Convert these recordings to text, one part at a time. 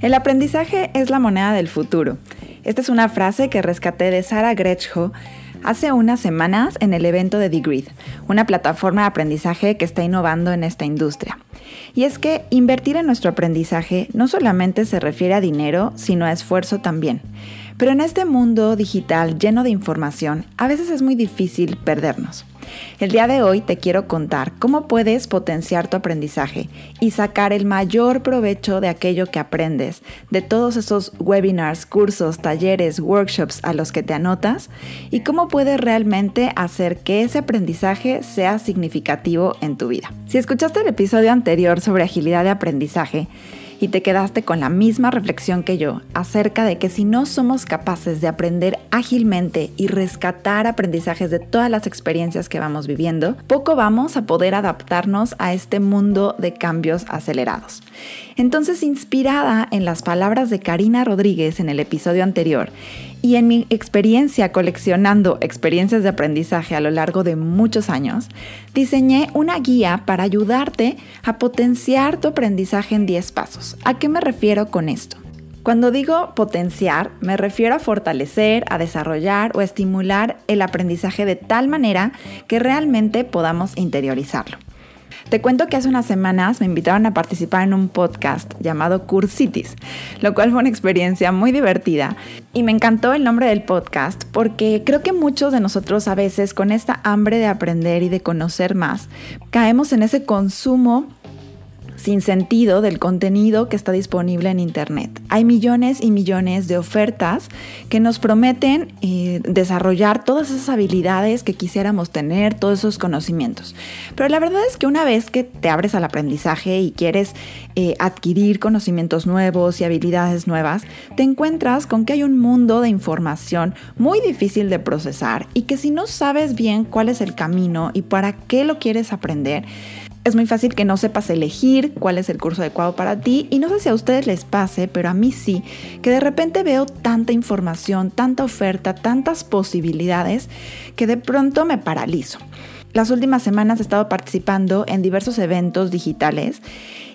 El aprendizaje es la moneda del futuro. Esta es una frase que rescaté de Sara Gretschko hace unas semanas en el evento de Grid, una plataforma de aprendizaje que está innovando en esta industria. Y es que invertir en nuestro aprendizaje no solamente se refiere a dinero, sino a esfuerzo también. Pero en este mundo digital lleno de información, a veces es muy difícil perdernos. El día de hoy te quiero contar cómo puedes potenciar tu aprendizaje y sacar el mayor provecho de aquello que aprendes, de todos esos webinars, cursos, talleres, workshops a los que te anotas y cómo puedes realmente hacer que ese aprendizaje sea significativo en tu vida. Si escuchaste el episodio anterior sobre agilidad de aprendizaje, y te quedaste con la misma reflexión que yo acerca de que si no somos capaces de aprender ágilmente y rescatar aprendizajes de todas las experiencias que vamos viviendo, poco vamos a poder adaptarnos a este mundo de cambios acelerados. Entonces, inspirada en las palabras de Karina Rodríguez en el episodio anterior, y en mi experiencia coleccionando experiencias de aprendizaje a lo largo de muchos años, diseñé una guía para ayudarte a potenciar tu aprendizaje en 10 pasos. ¿A qué me refiero con esto? Cuando digo potenciar, me refiero a fortalecer, a desarrollar o estimular el aprendizaje de tal manera que realmente podamos interiorizarlo. Te cuento que hace unas semanas me invitaron a participar en un podcast llamado Cursitis, lo cual fue una experiencia muy divertida. Y me encantó el nombre del podcast porque creo que muchos de nosotros a veces con esta hambre de aprender y de conocer más, caemos en ese consumo sin sentido del contenido que está disponible en Internet. Hay millones y millones de ofertas que nos prometen eh, desarrollar todas esas habilidades que quisiéramos tener, todos esos conocimientos. Pero la verdad es que una vez que te abres al aprendizaje y quieres eh, adquirir conocimientos nuevos y habilidades nuevas, te encuentras con que hay un mundo de información muy difícil de procesar y que si no sabes bien cuál es el camino y para qué lo quieres aprender, es muy fácil que no sepas elegir cuál es el curso adecuado para ti y no sé si a ustedes les pase, pero a mí sí, que de repente veo tanta información, tanta oferta, tantas posibilidades que de pronto me paralizo. Las últimas semanas he estado participando en diversos eventos digitales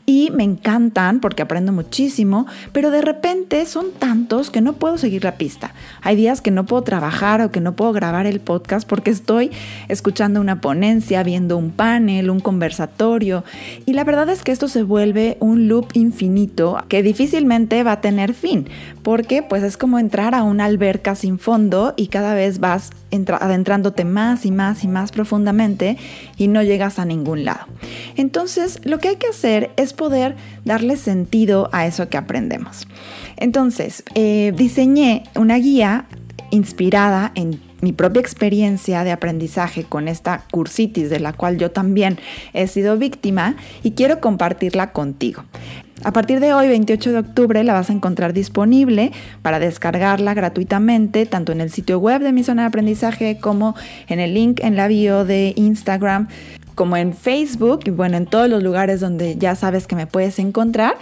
y me encantan porque aprendo muchísimo, pero de repente son tantos que no puedo seguir la pista. Hay días que no puedo trabajar o que no puedo grabar el podcast porque estoy escuchando una ponencia, viendo un panel, un conversatorio y la verdad es que esto se vuelve un loop infinito que difícilmente va a tener fin porque pues es como entrar a una alberca sin fondo y cada vez vas adentrándote más y más y más profundamente y no llegas a ningún lado. Entonces, lo que hay que hacer es poder darle sentido a eso que aprendemos. Entonces, eh, diseñé una guía inspirada en mi propia experiencia de aprendizaje con esta cursitis de la cual yo también he sido víctima y quiero compartirla contigo. A partir de hoy, 28 de octubre, la vas a encontrar disponible para descargarla gratuitamente, tanto en el sitio web de mi zona de aprendizaje como en el link en la bio de Instagram como en Facebook y bueno, en todos los lugares donde ya sabes que me puedes encontrar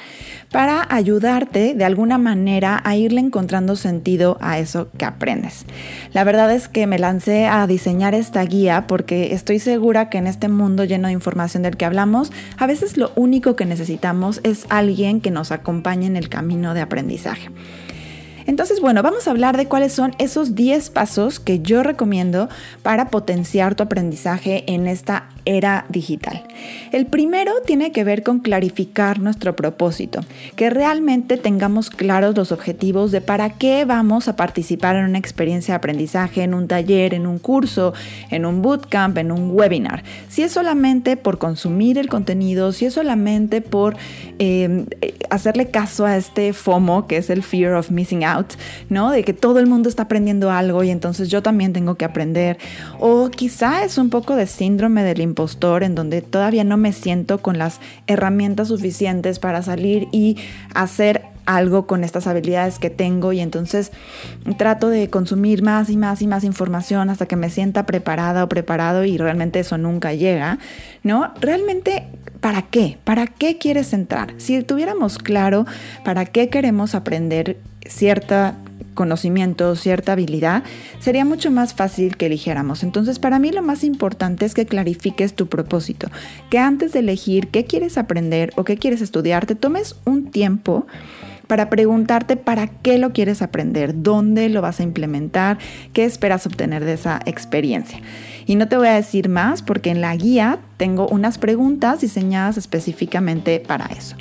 para ayudarte de alguna manera a irle encontrando sentido a eso que aprendes. La verdad es que me lancé a diseñar esta guía porque estoy segura que en este mundo lleno de información del que hablamos, a veces lo único que necesitamos es alguien que nos acompañe en el camino de aprendizaje. Entonces, bueno, vamos a hablar de cuáles son esos 10 pasos que yo recomiendo para potenciar tu aprendizaje en esta era digital. El primero tiene que ver con clarificar nuestro propósito, que realmente tengamos claros los objetivos de para qué vamos a participar en una experiencia de aprendizaje, en un taller, en un curso, en un bootcamp, en un webinar. Si es solamente por consumir el contenido, si es solamente por eh, hacerle caso a este FOMO, que es el fear of missing out, ¿no? De que todo el mundo está aprendiendo algo y entonces yo también tengo que aprender. O quizá es un poco de síndrome del impostor en donde todavía no me siento con las herramientas suficientes para salir y hacer algo con estas habilidades que tengo y entonces trato de consumir más y más y más información hasta que me sienta preparada o preparado y realmente eso nunca llega, ¿no? Realmente, ¿para qué? ¿Para qué quieres entrar? Si tuviéramos claro para qué queremos aprender cierta conocimiento, cierta habilidad, sería mucho más fácil que eligiéramos. Entonces, para mí lo más importante es que clarifiques tu propósito, que antes de elegir qué quieres aprender o qué quieres estudiar, te tomes un tiempo para preguntarte para qué lo quieres aprender, dónde lo vas a implementar, qué esperas obtener de esa experiencia. Y no te voy a decir más porque en la guía tengo unas preguntas diseñadas específicamente para eso.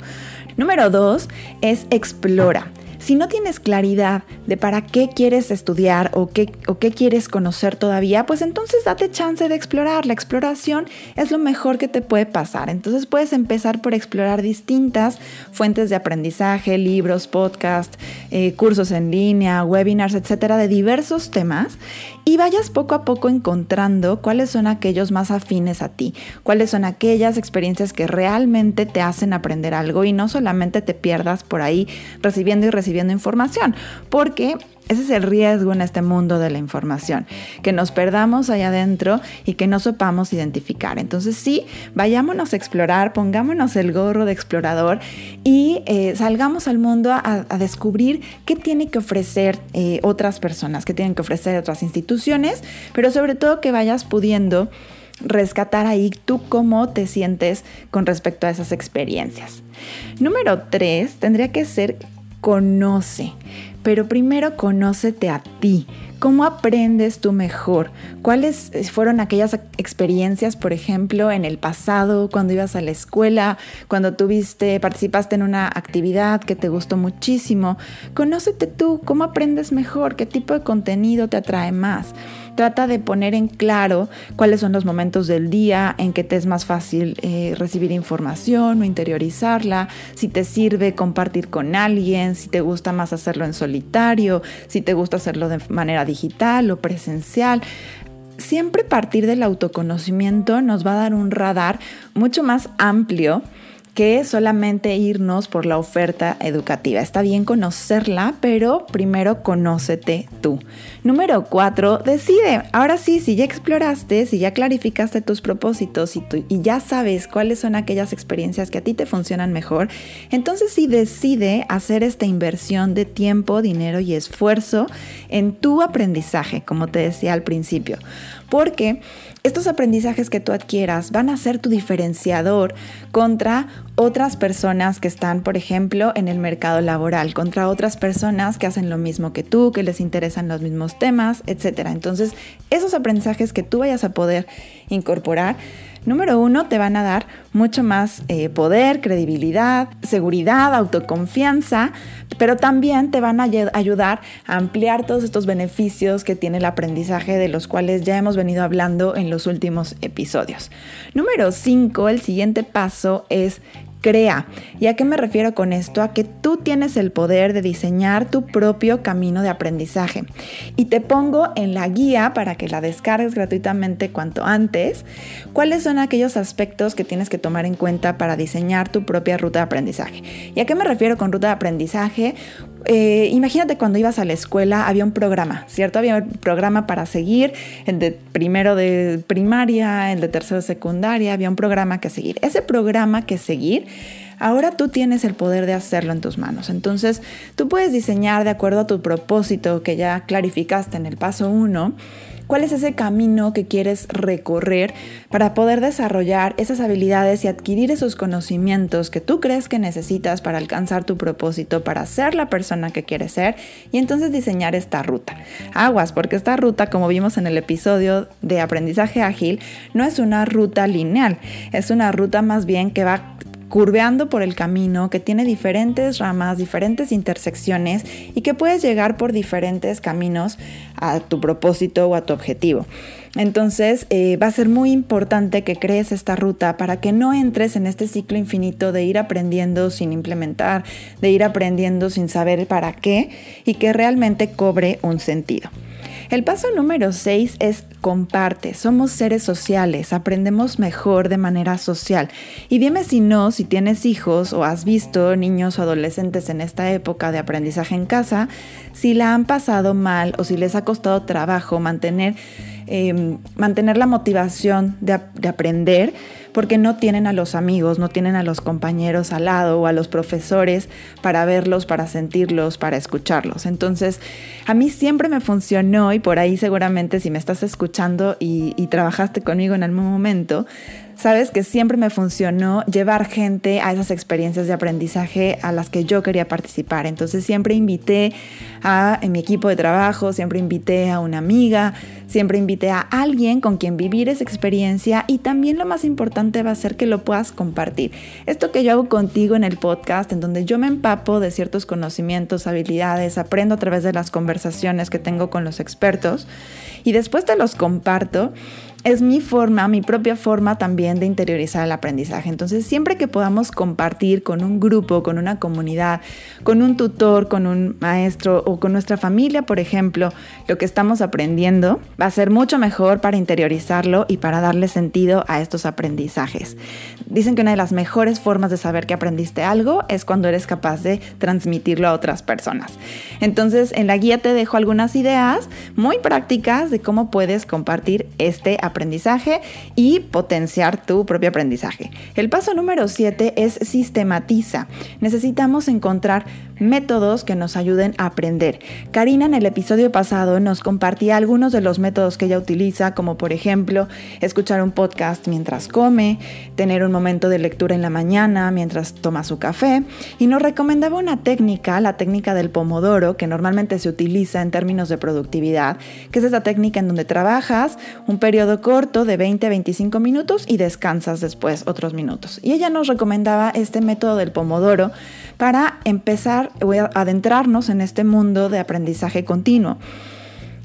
Número dos es explora. Si no tienes claridad de para qué quieres estudiar o qué, o qué quieres conocer todavía, pues entonces date chance de explorar. La exploración es lo mejor que te puede pasar. Entonces puedes empezar por explorar distintas fuentes de aprendizaje, libros, podcasts, eh, cursos en línea, webinars, etcétera, de diversos temas y vayas poco a poco encontrando cuáles son aquellos más afines a ti, cuáles son aquellas experiencias que realmente te hacen aprender algo y no solamente te pierdas por ahí recibiendo y recibiendo información, porque ese es el riesgo en este mundo de la información, que nos perdamos allá adentro y que no sepamos identificar. Entonces sí, vayámonos a explorar, pongámonos el gorro de explorador y eh, salgamos al mundo a, descubrir qué tiene que ofrecer eh, otras personas, qué tienen que ofrecer otras instituciones, pero sobre todo que vayas pudiendo rescatar ahí tú cómo te sientes con respecto a esas experiencias. Número tres, tendría que ser conoce pero primero conócete a ti. ¿Cómo aprendes tú mejor? ¿Cuáles fueron aquellas experiencias, por ejemplo, en el pasado, cuando ibas a la escuela, cuando tuviste, participaste en una actividad que te gustó muchísimo? Conócete tú, ¿cómo aprendes mejor? ¿Qué tipo de contenido te atrae más? Trata de poner en claro cuáles son los momentos del día en que te es más fácil eh, recibir información o interiorizarla, si te sirve compartir con alguien, si te gusta más hacerlo en solitario, si te gusta hacerlo de manera digital o presencial. Siempre partir del autoconocimiento nos va a dar un radar mucho más amplio que solamente irnos por la oferta educativa. Está bien conocerla, pero primero conócete tú. Número cuatro, decide. Ahora sí, si ya exploraste, si ya clarificaste tus propósitos y, y ya sabes cuáles son aquellas experiencias que a ti te funcionan mejor, entonces sí decide hacer esta inversión de tiempo, dinero y esfuerzo en tu aprendizaje, como te decía al principio. Porque estos aprendizajes que tú adquieras van a ser tu diferenciador contra otras personas que están, por ejemplo, en el mercado laboral, contra otras personas que hacen lo mismo que tú, que les interesan los mismos temas, etc. Entonces, esos aprendizajes que tú vayas a poder incorporar Número uno, te van a dar mucho más eh, poder, credibilidad, seguridad, autoconfianza, pero también te van a ayudar a ampliar todos estos beneficios que tiene el aprendizaje de los cuales ya hemos venido hablando en los últimos episodios. Número cinco, el siguiente paso es crea. ¿Y a qué me refiero con esto? A que tú tienes el poder de diseñar tu propio camino de aprendizaje. Y te pongo en la guía para que la descargues gratuitamente cuanto antes. ¿Cuáles son aquellos aspectos que tienes que tomar en cuenta para diseñar tu propia ruta de aprendizaje? ¿Y a qué me refiero con ruta de aprendizaje? Eh, imagínate cuando ibas a la escuela había un programa, ¿cierto? Había un programa para seguir, el de primero de primaria, el de tercero de secundaria, había un programa que seguir. Ese programa que seguir, ahora tú tienes el poder de hacerlo en tus manos. Entonces, tú puedes diseñar de acuerdo a tu propósito que ya clarificaste en el paso 1 cuál es ese camino que quieres recorrer para poder desarrollar esas habilidades y adquirir esos conocimientos que tú crees que necesitas para alcanzar tu propósito, para ser la persona que quieres ser y entonces diseñar esta ruta. Aguas, porque esta ruta, como vimos en el episodio de aprendizaje ágil, no es una ruta lineal, es una ruta más bien que va curveando por el camino, que tiene diferentes ramas, diferentes intersecciones y que puedes llegar por diferentes caminos a tu propósito o a tu objetivo. Entonces eh, va a ser muy importante que crees esta ruta para que no entres en este ciclo infinito de ir aprendiendo sin implementar, de ir aprendiendo sin saber para qué y que realmente cobre un sentido. El paso número 6 es comparte. Somos seres sociales, aprendemos mejor de manera social. Y dime si no, si tienes hijos o has visto niños o adolescentes en esta época de aprendizaje en casa, si la han pasado mal o si les ha costado trabajo mantener, em, mantener la motivación de aprender porque no tienen a los amigos, no tienen a los compañeros al lado o a los profesores para verlos, para sentirlos, para escucharlos. Entonces, a mí siempre me funcionó y por ahí seguramente si me estás escuchando y, trabajaste conmigo en algún momento, Sabes que siempre me funcionó llevar gente a esas experiencias de aprendizaje a las que yo quería participar. Entonces siempre invité a mi equipo de trabajo, siempre invité a una amiga, siempre invité a alguien con quien vivir esa experiencia y también lo más importante va a ser que lo puedas compartir. Esto que yo hago contigo en el podcast, en donde yo me empapo de ciertos conocimientos, habilidades, aprendo a través de las conversaciones que tengo con los expertos y después te los comparto es mi forma, mi propia forma también de interiorizar el aprendizaje. Entonces, siempre que podamos compartir con un grupo, con una comunidad, con un tutor, con un maestro o con nuestra familia, por ejemplo, lo que estamos aprendiendo, va a ser mucho mejor para interiorizarlo y para darle sentido a estos aprendizajes. Dicen que una de las mejores formas de saber que aprendiste algo es cuando eres capaz de transmitirlo a otras personas. Entonces, en la guía te dejo algunas ideas muy prácticas de cómo puedes compartir este aprendizaje aprendizaje y potenciar tu propio aprendizaje. El paso número 7 es sistematiza. Necesitamos encontrar métodos que nos ayuden a aprender. Karina en el episodio pasado nos compartía algunos de los métodos que ella utiliza, como por ejemplo escuchar un podcast mientras come, tener un momento de lectura en la mañana mientras toma su café, y nos recomendaba una técnica, la técnica del pomodoro, que normalmente se utiliza en términos de productividad, que es esa técnica en donde trabajas un periodo corto de 20 a 25 minutos y descansas después otros minutos. Y ella nos recomendaba este método del pomodoro para empezar a adentrarnos en este mundo de aprendizaje continuo.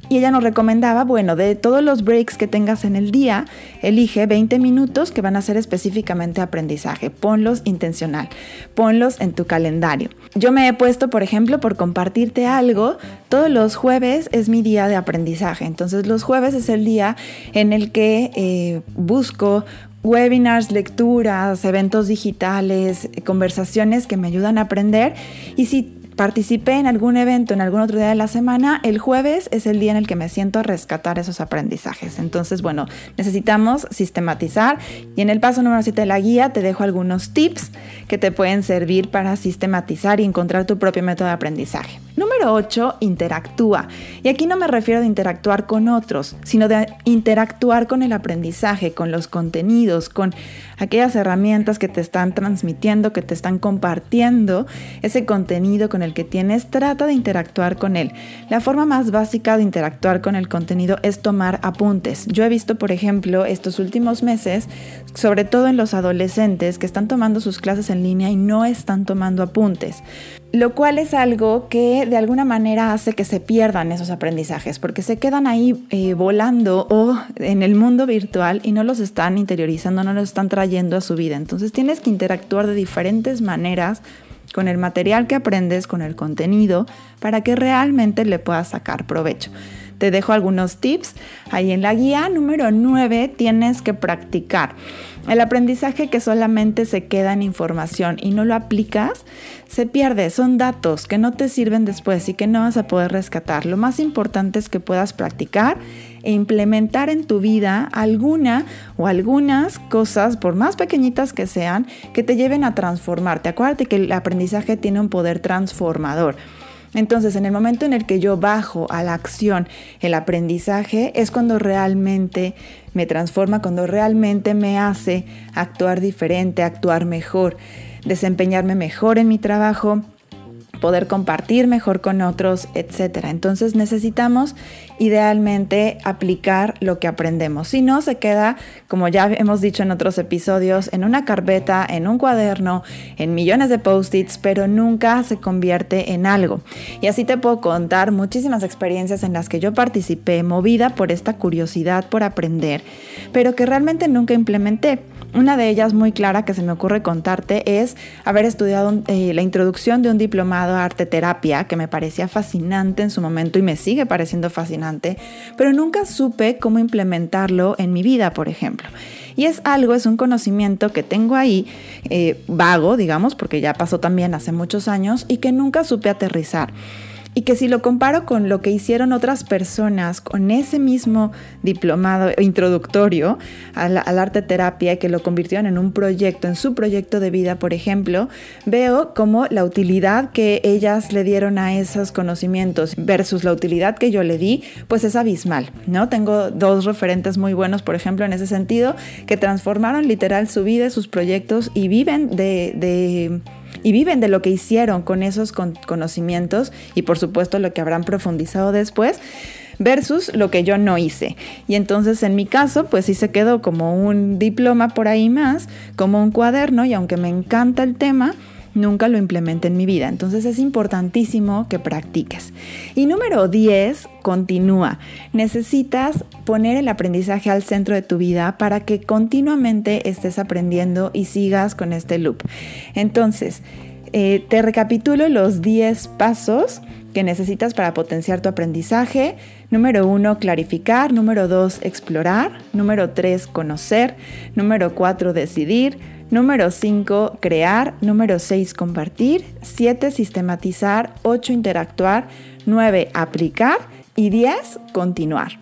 Y ella nos recomendaba, bueno, de todos los breaks que tengas en el día, elige 20 minutos que van a ser específicamente aprendizaje. Ponlos intencional, ponlos en tu calendario. Yo me he puesto, por ejemplo, por compartirte algo, todos los jueves es mi día de aprendizaje. Entonces los jueves es el día en el que eh, busco webinars, lecturas, eventos digitales, conversaciones que me ayudan a aprender. Y si participé en algún evento en algún otro día de la semana, el jueves es el día en el que me siento a rescatar esos aprendizajes. Entonces, bueno, necesitamos sistematizar y en el paso número 7 de la guía te dejo algunos tips que te pueden servir para sistematizar y encontrar tu propio método de aprendizaje. Número 8, interactúa. Y aquí no me refiero de interactuar con otros, sino de interactuar con el aprendizaje, con los contenidos, con aquellas herramientas que te están transmitiendo, que te están compartiendo ese contenido con el que tienes. Trata de interactuar con él. La forma más básica de interactuar con el contenido es tomar apuntes. Yo he visto, por ejemplo, estos últimos meses, sobre todo en los adolescentes que están tomando sus clases en línea y no están tomando apuntes lo cual es algo que de alguna manera hace que se pierdan esos aprendizajes, porque se quedan ahí eh, volando o en el mundo virtual y no los están interiorizando, no los están trayendo a su vida. Entonces tienes que interactuar de diferentes maneras con el material que aprendes, con el contenido, para que realmente le puedas sacar provecho. Te dejo algunos tips ahí en la guía. Número 9, tienes que practicar. El aprendizaje que solamente se queda en información y no lo aplicas, se pierde. Son datos que no te sirven después y que no vas a poder rescatar. Lo más importante es que puedas practicar e implementar en tu vida alguna o algunas cosas, por más pequeñitas que sean, que te lleven a transformarte. Acuérdate que el aprendizaje tiene un poder transformador. Entonces, en el momento en el que yo bajo a la acción el aprendizaje, es cuando realmente me transforma, cuando realmente me hace actuar diferente, actuar mejor, desempeñarme mejor en mi trabajo, poder compartir mejor con otros, etc. Entonces necesitamos idealmente aplicar lo que aprendemos. Si no, se queda, como ya hemos dicho en otros episodios, en una carpeta, en un cuaderno, en millones de post-its, pero nunca se convierte en algo. Y así te puedo contar muchísimas experiencias en las que yo participé movida por esta curiosidad por aprender, pero que realmente nunca implementé. Una de ellas muy clara que se me ocurre contarte es haber estudiado eh, la introducción de un diplomado arte terapia que me parecía fascinante en su momento y me sigue pareciendo fascinante, pero nunca supe cómo implementarlo en mi vida, por ejemplo. Y es algo, es un conocimiento que tengo ahí, eh, vago, digamos, porque ya pasó también hace muchos años y que nunca supe aterrizar. Y que si lo comparo con lo que hicieron otras personas con ese mismo diplomado introductorio al, arte terapia y que lo convirtieron en un proyecto, en su proyecto de vida, por ejemplo, veo como la utilidad que ellas le dieron a esos conocimientos versus la utilidad que yo le di, pues es abismal, ¿no? Tengo dos referentes muy buenos, por ejemplo, en ese sentido, que transformaron literal su vida, sus proyectos y viven de, de y viven de lo que hicieron con esos conocimientos y por supuesto lo que habrán profundizado después versus lo que yo no hice. Y entonces en mi caso, pues sí se quedó como un diploma por ahí más, como un cuaderno y aunque me encanta el tema, nunca lo implementé en mi vida. Entonces es importantísimo que practiques. Y número 10, continúa. Necesitas poner el aprendizaje al centro de tu vida para que continuamente estés aprendiendo y sigas con este loop. Entonces, eh, te recapitulo los 10 pasos que necesitas para potenciar tu aprendizaje. Número 1, clarificar. Número 2, explorar. Número 3, conocer. Número 4, decidir. Número 5, crear. Número 6, compartir. 7, sistematizar. 8, interactuar. 9, aplicar. Y 10, continuar.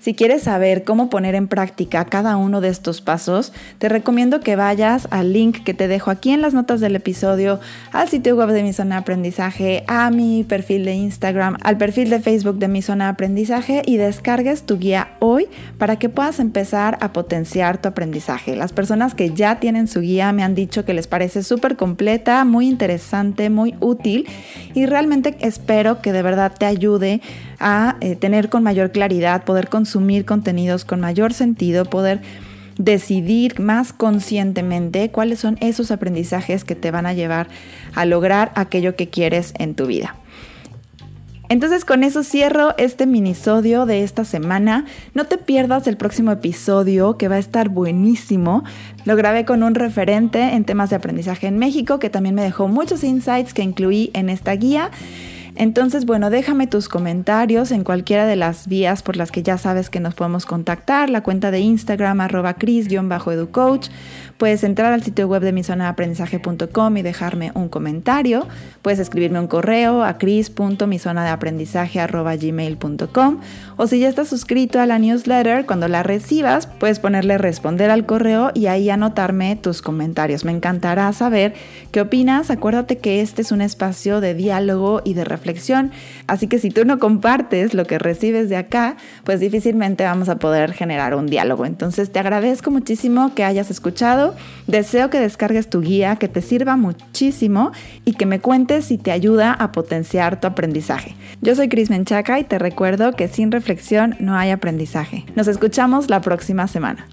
Si quieres saber cómo poner en práctica cada uno de estos pasos, te recomiendo que vayas al link que te dejo aquí en las notas del episodio, al sitio web de mi zona de aprendizaje, a mi perfil de Instagram, al perfil de Facebook de mi zona de aprendizaje y descargues tu guía hoy para que puedas empezar a potenciar tu aprendizaje. Las personas que ya tienen su guía me han dicho que les parece súper completa, muy interesante, muy útil y realmente espero que de verdad te ayude a eh, tener con mayor claridad, poder consumir contenidos con mayor sentido, poder decidir más conscientemente cuáles son esos aprendizajes que te van a llevar a lograr aquello que quieres en tu vida. Entonces con eso cierro este minisodio de esta semana. No te pierdas el próximo episodio que va a estar buenísimo. Lo grabé con un referente en temas de aprendizaje en México que también me dejó muchos insights que incluí en esta guía. Entonces, bueno, déjame tus comentarios en cualquiera de las vías por las que ya sabes que nos podemos contactar, la cuenta de Instagram arroba cris-educoach, puedes entrar al sitio web de mi zona de aprendizaje.com y dejarme un comentario, puedes escribirme un correo a cris.mizonadeaprendizaje.gmail.com o si ya estás suscrito a la newsletter, cuando la recibas, puedes ponerle responder al correo y ahí anotarme tus comentarios. Me encantará saber qué opinas. Acuérdate que este es un espacio de diálogo y de Así que si tú no compartes lo que recibes de acá, pues difícilmente vamos a poder generar un diálogo. Entonces te agradezco muchísimo que hayas escuchado. Deseo que descargues tu guía, que te sirva muchísimo y que me cuentes si te ayuda a potenciar tu aprendizaje. Yo soy Cris Menchaca y te recuerdo que sin reflexión no hay aprendizaje. Nos escuchamos la próxima semana.